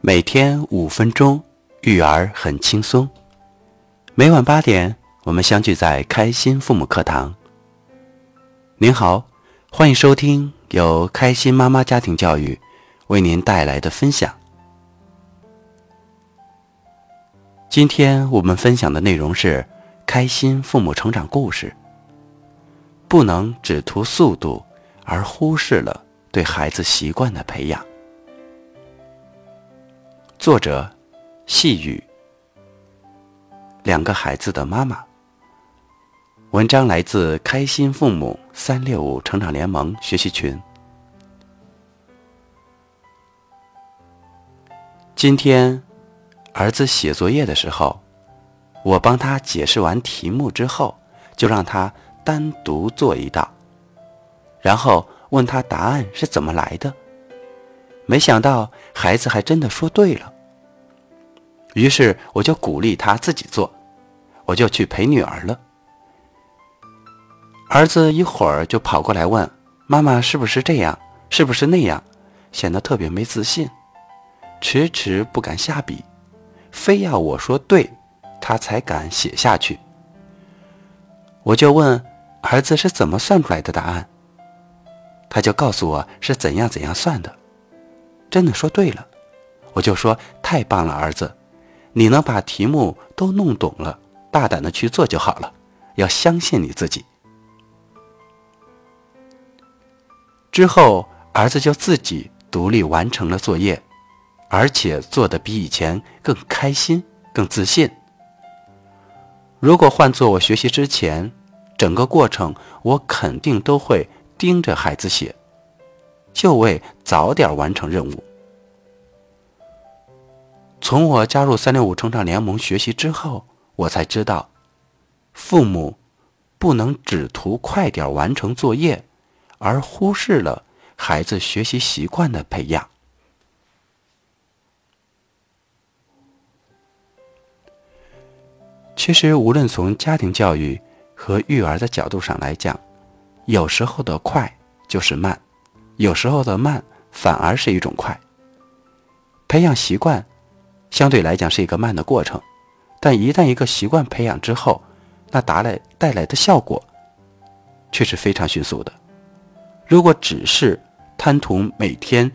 每天五分钟，育儿很轻松。每晚八点，我们相聚在开心父母课堂。您好，欢迎收听由开心妈妈家庭教育为您带来的分享。今天我们分享的内容是开心父母成长故事。不能只图速度，而忽视了对孩子习惯的培养。作者：细雨。两个孩子的妈妈。文章来自开心父母三六五成长联盟学习群。今天，儿子写作业的时候，我帮他解释完题目之后，就让他单独做一道，然后问他答案是怎么来的。没想到孩子还真的说对了。于是我就鼓励他自己做，我就去陪女儿了。儿子一会儿就跑过来问妈妈是不是这样，是不是那样，显得特别没自信，迟迟不敢下笔，非要我说对，他才敢写下去。我就问儿子是怎么算出来的答案，他就告诉我是怎样怎样算的，真的说对了，我就说太棒了，儿子。你能把题目都弄懂了，大胆的去做就好了，要相信你自己。之后，儿子就自己独立完成了作业，而且做的比以前更开心、更自信。如果换做我学习之前，整个过程我肯定都会盯着孩子写，就为早点完成任务。从我加入三六五成长联盟学习之后，我才知道，父母不能只图快点完成作业，而忽视了孩子学习习惯的培养。其实，无论从家庭教育和育儿的角度上来讲，有时候的快就是慢，有时候的慢反而是一种快。培养习惯。相对来讲是一个慢的过程，但一旦一个习惯培养之后，那达来带来的效果却是非常迅速的。如果只是贪图每天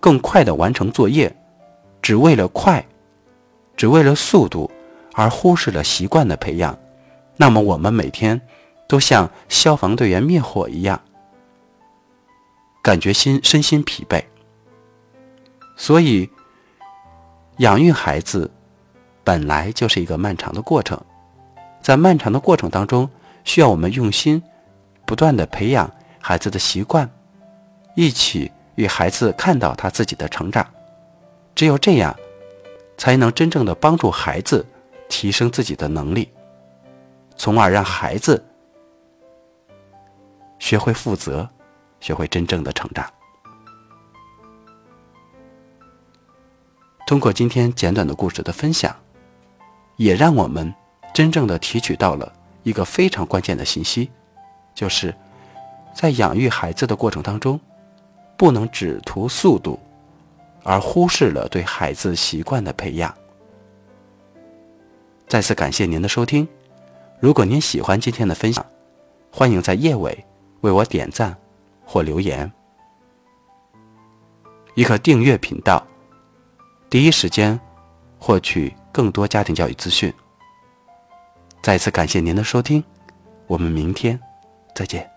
更快的完成作业，只为了快，只为了速度，而忽视了习惯的培养，那么我们每天都像消防队员灭火一样，感觉心身心疲惫。所以。养育孩子本来就是一个漫长的过程，在漫长的过程当中，需要我们用心不断的培养孩子的习惯，一起与孩子看到他自己的成长。只有这样，才能真正的帮助孩子提升自己的能力，从而让孩子学会负责，学会真正的成长。通过今天简短的故事的分享，也让我们真正的提取到了一个非常关键的信息，就是在养育孩子的过程当中，不能只图速度，而忽视了对孩子习惯的培养。再次感谢您的收听，如果您喜欢今天的分享，欢迎在页尾为我点赞或留言，亦可订阅频道。第一时间获取更多家庭教育资讯。再次感谢您的收听，我们明天再见。